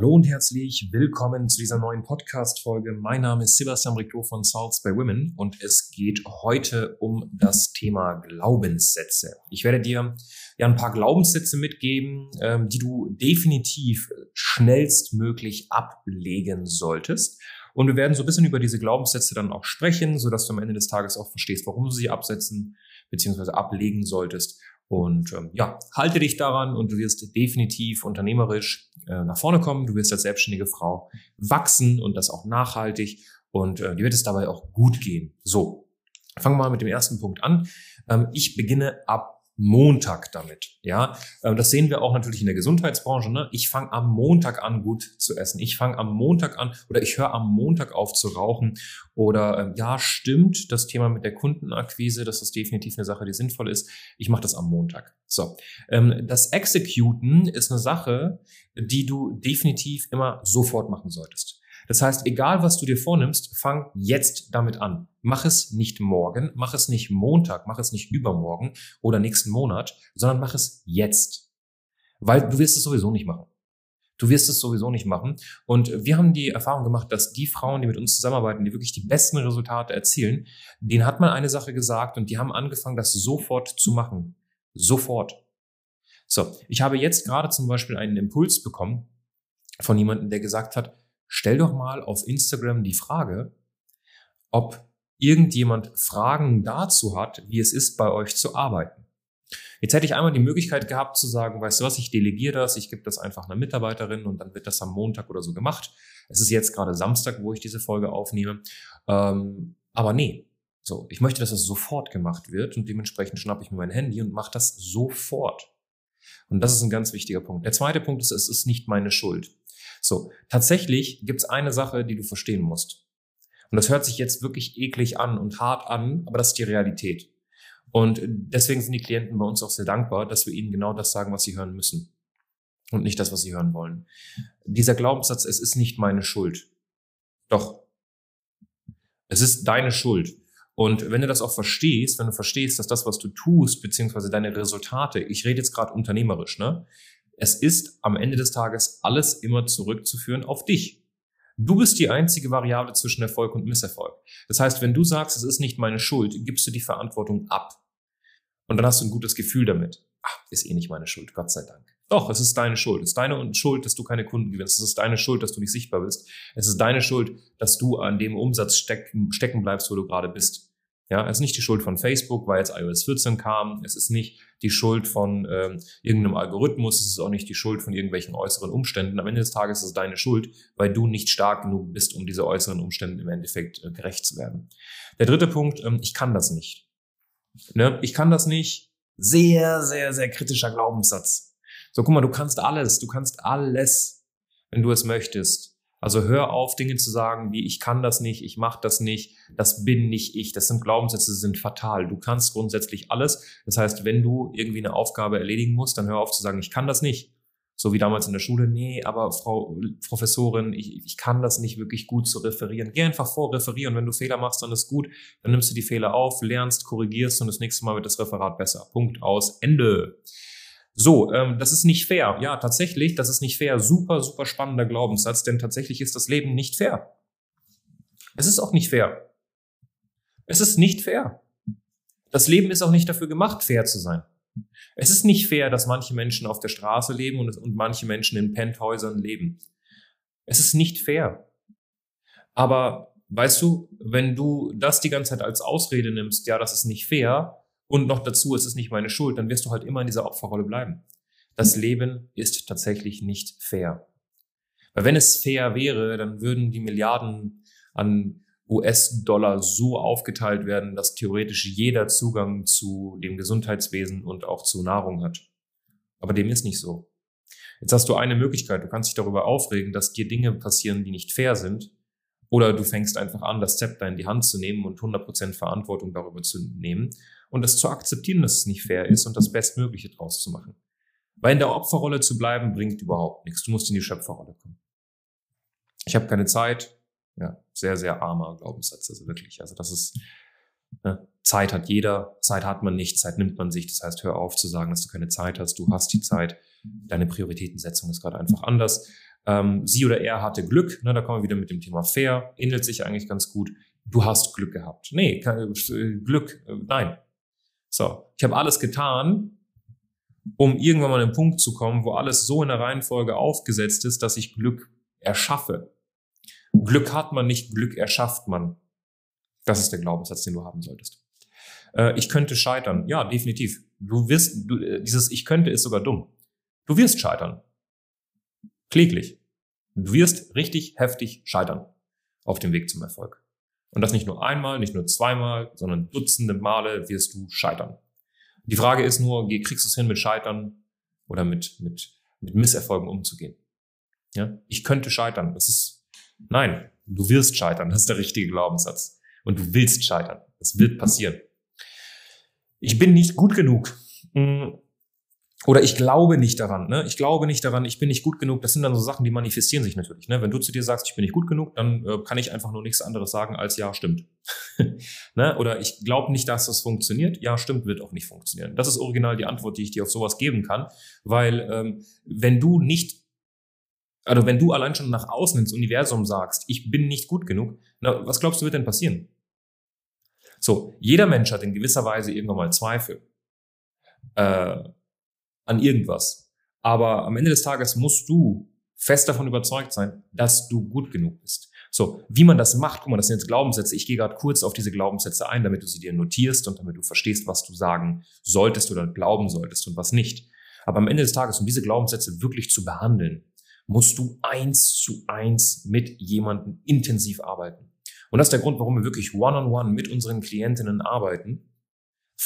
Hallo und herzlich willkommen zu dieser neuen Podcast-Folge. Mein Name ist Sebastian Riclo von Salts by Women und es geht heute um das Thema Glaubenssätze. Ich werde dir ja ein paar Glaubenssätze mitgeben, ähm, die du definitiv schnellstmöglich ablegen solltest. Und wir werden so ein bisschen über diese Glaubenssätze dann auch sprechen, sodass du am Ende des Tages auch verstehst, warum du sie absetzen bzw. ablegen solltest. Und ähm, ja, halte dich daran und du wirst definitiv unternehmerisch äh, nach vorne kommen. Du wirst als selbstständige Frau wachsen und das auch nachhaltig und äh, dir wird es dabei auch gut gehen. So, fangen wir mal mit dem ersten Punkt an. Ähm, ich beginne ab Montag damit. Ja, ähm, das sehen wir auch natürlich in der Gesundheitsbranche. Ne? Ich fange am Montag an, gut zu essen. Ich fange am Montag an oder ich höre am Montag auf zu rauchen. Oder ähm, ja, stimmt, das Thema mit der Kundenakquise, das ist definitiv eine Sache, die sinnvoll ist. Ich mache das am Montag. So, ähm, das Executen ist eine Sache, die du definitiv immer sofort machen solltest. Das heißt, egal was du dir vornimmst, fang jetzt damit an. Mach es nicht morgen, mach es nicht Montag, mach es nicht übermorgen oder nächsten Monat, sondern mach es jetzt. Weil du wirst es sowieso nicht machen. Du wirst es sowieso nicht machen. Und wir haben die Erfahrung gemacht, dass die Frauen, die mit uns zusammenarbeiten, die wirklich die besten Resultate erzielen, denen hat man eine Sache gesagt und die haben angefangen, das sofort zu machen. Sofort. So, ich habe jetzt gerade zum Beispiel einen Impuls bekommen von jemandem, der gesagt hat, stell doch mal auf Instagram die Frage, ob irgendjemand Fragen dazu hat, wie es ist, bei euch zu arbeiten. Jetzt hätte ich einmal die Möglichkeit gehabt zu sagen, weißt du was, ich delegiere das, ich gebe das einfach einer Mitarbeiterin und dann wird das am Montag oder so gemacht. Es ist jetzt gerade Samstag, wo ich diese Folge aufnehme. Ähm, aber nee, so, ich möchte, dass das sofort gemacht wird und dementsprechend schnappe ich mir mein Handy und mache das sofort. Und das ist ein ganz wichtiger Punkt. Der zweite Punkt ist, es ist nicht meine Schuld. So, tatsächlich gibt es eine Sache, die du verstehen musst. Und das hört sich jetzt wirklich eklig an und hart an, aber das ist die Realität. Und deswegen sind die Klienten bei uns auch sehr dankbar, dass wir ihnen genau das sagen, was sie hören müssen. Und nicht das, was sie hören wollen. Dieser Glaubenssatz, es ist nicht meine Schuld. Doch. Es ist deine Schuld. Und wenn du das auch verstehst, wenn du verstehst, dass das, was du tust, beziehungsweise deine Resultate, ich rede jetzt gerade unternehmerisch, ne? Es ist am Ende des Tages alles immer zurückzuführen auf dich. Du bist die einzige Variable zwischen Erfolg und Misserfolg. Das heißt, wenn du sagst, es ist nicht meine Schuld, gibst du die Verantwortung ab. Und dann hast du ein gutes Gefühl damit. Ach, ist eh nicht meine Schuld, Gott sei Dank. Doch, es ist deine Schuld. Es ist deine Schuld, dass du keine Kunden gewinnst. Es ist deine Schuld, dass du nicht sichtbar bist. Es ist deine Schuld, dass du an dem Umsatz stecken, stecken bleibst, wo du gerade bist. Ja, es ist nicht die Schuld von Facebook, weil jetzt iOS 14 kam. Es ist nicht die Schuld von ähm, irgendeinem Algorithmus. Es ist auch nicht die Schuld von irgendwelchen äußeren Umständen. Am Ende des Tages ist es deine Schuld, weil du nicht stark genug bist, um diese äußeren Umstände im Endeffekt äh, gerecht zu werden. Der dritte Punkt, ähm, ich kann das nicht. Ne? Ich kann das nicht. Sehr, sehr, sehr kritischer Glaubenssatz. So, guck mal, du kannst alles. Du kannst alles, wenn du es möchtest. Also hör auf, Dinge zu sagen wie ich kann das nicht, ich mache das nicht, das bin nicht ich. Das sind Glaubenssätze, sind fatal. Du kannst grundsätzlich alles. Das heißt, wenn du irgendwie eine Aufgabe erledigen musst, dann hör auf zu sagen, ich kann das nicht. So wie damals in der Schule, nee, aber Frau Professorin, ich, ich kann das nicht wirklich gut zu referieren. Geh einfach vor, referieren. Wenn du Fehler machst, dann ist gut. Dann nimmst du die Fehler auf, lernst, korrigierst und das nächste Mal wird das Referat besser. Punkt aus. Ende. So, ähm, das ist nicht fair. Ja, tatsächlich, das ist nicht fair. Super, super spannender Glaubenssatz, denn tatsächlich ist das Leben nicht fair. Es ist auch nicht fair. Es ist nicht fair. Das Leben ist auch nicht dafür gemacht, fair zu sein. Es ist nicht fair, dass manche Menschen auf der Straße leben und, und manche Menschen in Penthäusern leben. Es ist nicht fair. Aber weißt du, wenn du das die ganze Zeit als Ausrede nimmst, ja, das ist nicht fair, und noch dazu, es ist nicht meine Schuld, dann wirst du halt immer in dieser Opferrolle bleiben. Das Leben ist tatsächlich nicht fair. Weil wenn es fair wäre, dann würden die Milliarden an US-Dollar so aufgeteilt werden, dass theoretisch jeder Zugang zu dem Gesundheitswesen und auch zu Nahrung hat. Aber dem ist nicht so. Jetzt hast du eine Möglichkeit, du kannst dich darüber aufregen, dass dir Dinge passieren, die nicht fair sind. Oder du fängst einfach an, das Zepter in die Hand zu nehmen und 100% Verantwortung darüber zu nehmen und es zu akzeptieren, dass es nicht fair ist und das Bestmögliche draus zu machen. Weil in der Opferrolle zu bleiben, bringt überhaupt nichts. Du musst in die Schöpferrolle kommen. Ich habe keine Zeit. Ja, sehr, sehr armer Glaubenssatz, also wirklich. Also das ist, ne, Zeit hat jeder, Zeit hat man nicht, Zeit nimmt man sich. Das heißt, hör auf zu sagen, dass du keine Zeit hast. Du hast die Zeit. Deine Prioritätensetzung ist gerade einfach anders. Ähm, sie oder er hatte Glück, ne, da kommen wir wieder mit dem Thema fair, ähnelt sich eigentlich ganz gut. Du hast Glück gehabt. Nee, kein, äh, Glück, äh, nein. So, ich habe alles getan, um irgendwann mal an den Punkt zu kommen, wo alles so in der Reihenfolge aufgesetzt ist, dass ich Glück erschaffe. Glück hat man nicht, Glück erschafft man. Das ist der Glaubenssatz, den du haben solltest. Äh, ich könnte scheitern. Ja, definitiv. Du wirst, du, äh, dieses Ich könnte ist sogar dumm. Du wirst scheitern. Kläglich. Du wirst richtig heftig scheitern auf dem Weg zum Erfolg. Und das nicht nur einmal, nicht nur zweimal, sondern dutzende Male wirst du scheitern. Die Frage ist nur, kriegst du es hin, mit Scheitern oder mit, mit, mit Misserfolgen umzugehen? Ja? Ich könnte scheitern. Das ist, nein, du wirst scheitern. Das ist der richtige Glaubenssatz. Und du willst scheitern. Das wird passieren. Ich bin nicht gut genug. Oder ich glaube nicht daran, ne? Ich glaube nicht daran, ich bin nicht gut genug. Das sind dann so Sachen, die manifestieren sich natürlich. Ne? Wenn du zu dir sagst, ich bin nicht gut genug, dann äh, kann ich einfach nur nichts anderes sagen als ja, stimmt. ne? Oder ich glaube nicht, dass das funktioniert. Ja, stimmt, wird auch nicht funktionieren. Das ist original die Antwort, die ich dir auf sowas geben kann. Weil ähm, wenn du nicht, also wenn du allein schon nach außen ins Universum sagst, ich bin nicht gut genug, na, was glaubst du, wird denn passieren? So, jeder Mensch hat in gewisser Weise irgendwann mal Zweifel. Äh, an irgendwas. Aber am Ende des Tages musst du fest davon überzeugt sein, dass du gut genug bist. So, wie man das macht, guck mal, das sind jetzt Glaubenssätze. Ich gehe gerade kurz auf diese Glaubenssätze ein, damit du sie dir notierst und damit du verstehst, was du sagen solltest oder glauben solltest und was nicht. Aber am Ende des Tages, um diese Glaubenssätze wirklich zu behandeln, musst du eins zu eins mit jemandem intensiv arbeiten. Und das ist der Grund, warum wir wirklich one-on-one -on -one mit unseren Klientinnen arbeiten,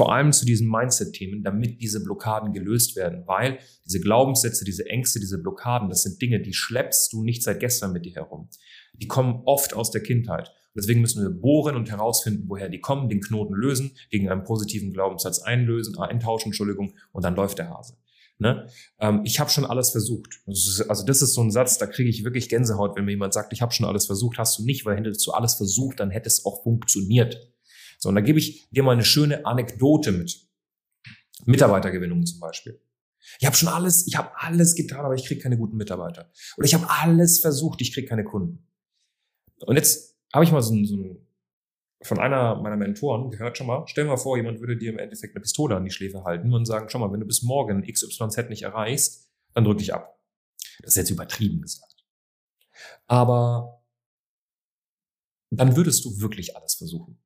vor allem zu diesen Mindset-Themen, damit diese Blockaden gelöst werden, weil diese Glaubenssätze, diese Ängste, diese Blockaden, das sind Dinge, die schleppst du nicht seit gestern mit dir herum. Die kommen oft aus der Kindheit. deswegen müssen wir bohren und herausfinden, woher die kommen, den Knoten lösen, gegen einen positiven Glaubenssatz einlösen, äh, eintauschen, Entschuldigung, und dann läuft der Hase. Ne? Ähm, ich habe schon alles versucht. Also das ist so ein Satz, da kriege ich wirklich Gänsehaut, wenn mir jemand sagt, ich habe schon alles versucht, hast du nicht, weil hättest du alles versucht, dann hätte es auch funktioniert. So, und da gebe ich dir mal eine schöne Anekdote mit. Mitarbeitergewinnung zum Beispiel. Ich habe schon alles, ich habe alles getan, aber ich kriege keine guten Mitarbeiter. Oder ich habe alles versucht, ich kriege keine Kunden. Und jetzt habe ich mal so so ein von einer meiner Mentoren gehört, schon mal, stell mal vor, jemand würde dir im Endeffekt eine Pistole an die Schläfe halten und sagen, schau mal, wenn du bis morgen XYZ nicht erreichst, dann drück dich ab. Das ist jetzt übertrieben gesagt. Aber dann würdest du wirklich alles versuchen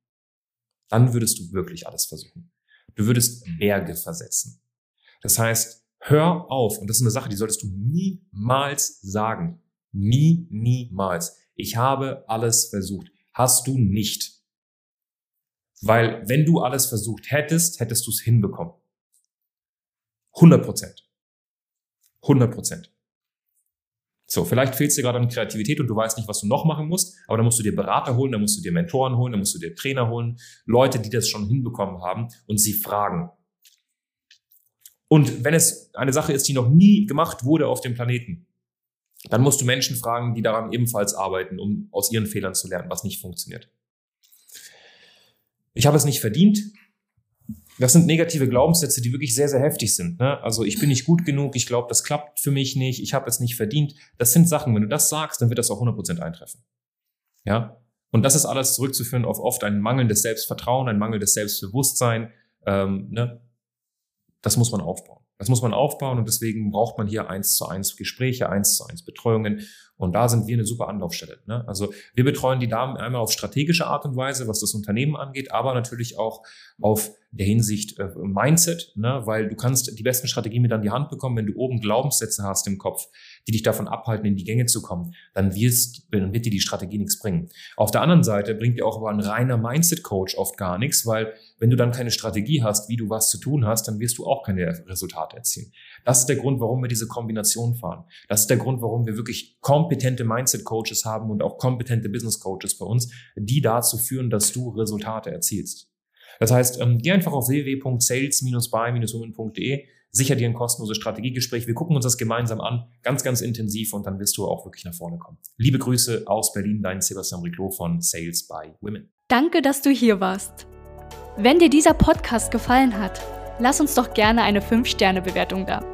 dann würdest du wirklich alles versuchen. Du würdest Berge versetzen. Das heißt, hör auf, und das ist eine Sache, die solltest du niemals sagen. Nie, niemals. Ich habe alles versucht. Hast du nicht. Weil wenn du alles versucht hättest, hättest du es hinbekommen. 100 Prozent. 100 Prozent. So, vielleicht fehlt es dir gerade an Kreativität und du weißt nicht, was du noch machen musst, aber dann musst du dir Berater holen, dann musst du dir Mentoren holen, dann musst du dir Trainer holen, Leute, die das schon hinbekommen haben und sie fragen. Und wenn es eine Sache ist, die noch nie gemacht wurde auf dem Planeten, dann musst du Menschen fragen, die daran ebenfalls arbeiten, um aus ihren Fehlern zu lernen, was nicht funktioniert. Ich habe es nicht verdient, das sind negative Glaubenssätze, die wirklich sehr, sehr heftig sind. Ne? Also ich bin nicht gut genug, ich glaube, das klappt für mich nicht, ich habe es nicht verdient. Das sind Sachen, wenn du das sagst, dann wird das auch 100% eintreffen. Ja? Und das ist alles zurückzuführen auf oft ein mangelndes Selbstvertrauen, ein mangelndes Selbstbewusstsein. Ähm, ne? Das muss man aufbauen. Das muss man aufbauen und deswegen braucht man hier eins zu eins Gespräche, eins zu eins Betreuungen. Und da sind wir eine super Anlaufstelle. Ne? Also wir betreuen die Damen einmal auf strategische Art und Weise, was das Unternehmen angeht, aber natürlich auch auf der Hinsicht äh, Mindset, ne? weil du kannst die besten Strategien mit an die Hand bekommen, wenn du oben Glaubenssätze hast im Kopf, die dich davon abhalten, in die Gänge zu kommen, dann, wirst, dann wird dir die Strategie nichts bringen. Auf der anderen Seite bringt dir auch aber ein reiner Mindset-Coach oft gar nichts, weil wenn du dann keine Strategie hast, wie du was zu tun hast, dann wirst du auch keine Resultate erzielen. Das ist der Grund, warum wir diese Kombination fahren. Das ist der Grund, warum wir wirklich kompetente Mindset-Coaches haben und auch kompetente Business-Coaches bei uns, die dazu führen, dass du Resultate erzielst. Das heißt, ähm, geh einfach auf www.sales-by-women.de, sicher dir ein kostenloses Strategiegespräch. Wir gucken uns das gemeinsam an, ganz, ganz intensiv und dann wirst du auch wirklich nach vorne kommen. Liebe Grüße aus Berlin, dein Sebastian Riclot von Sales by Women. Danke, dass du hier warst. Wenn dir dieser Podcast gefallen hat, lass uns doch gerne eine 5-Sterne-Bewertung da.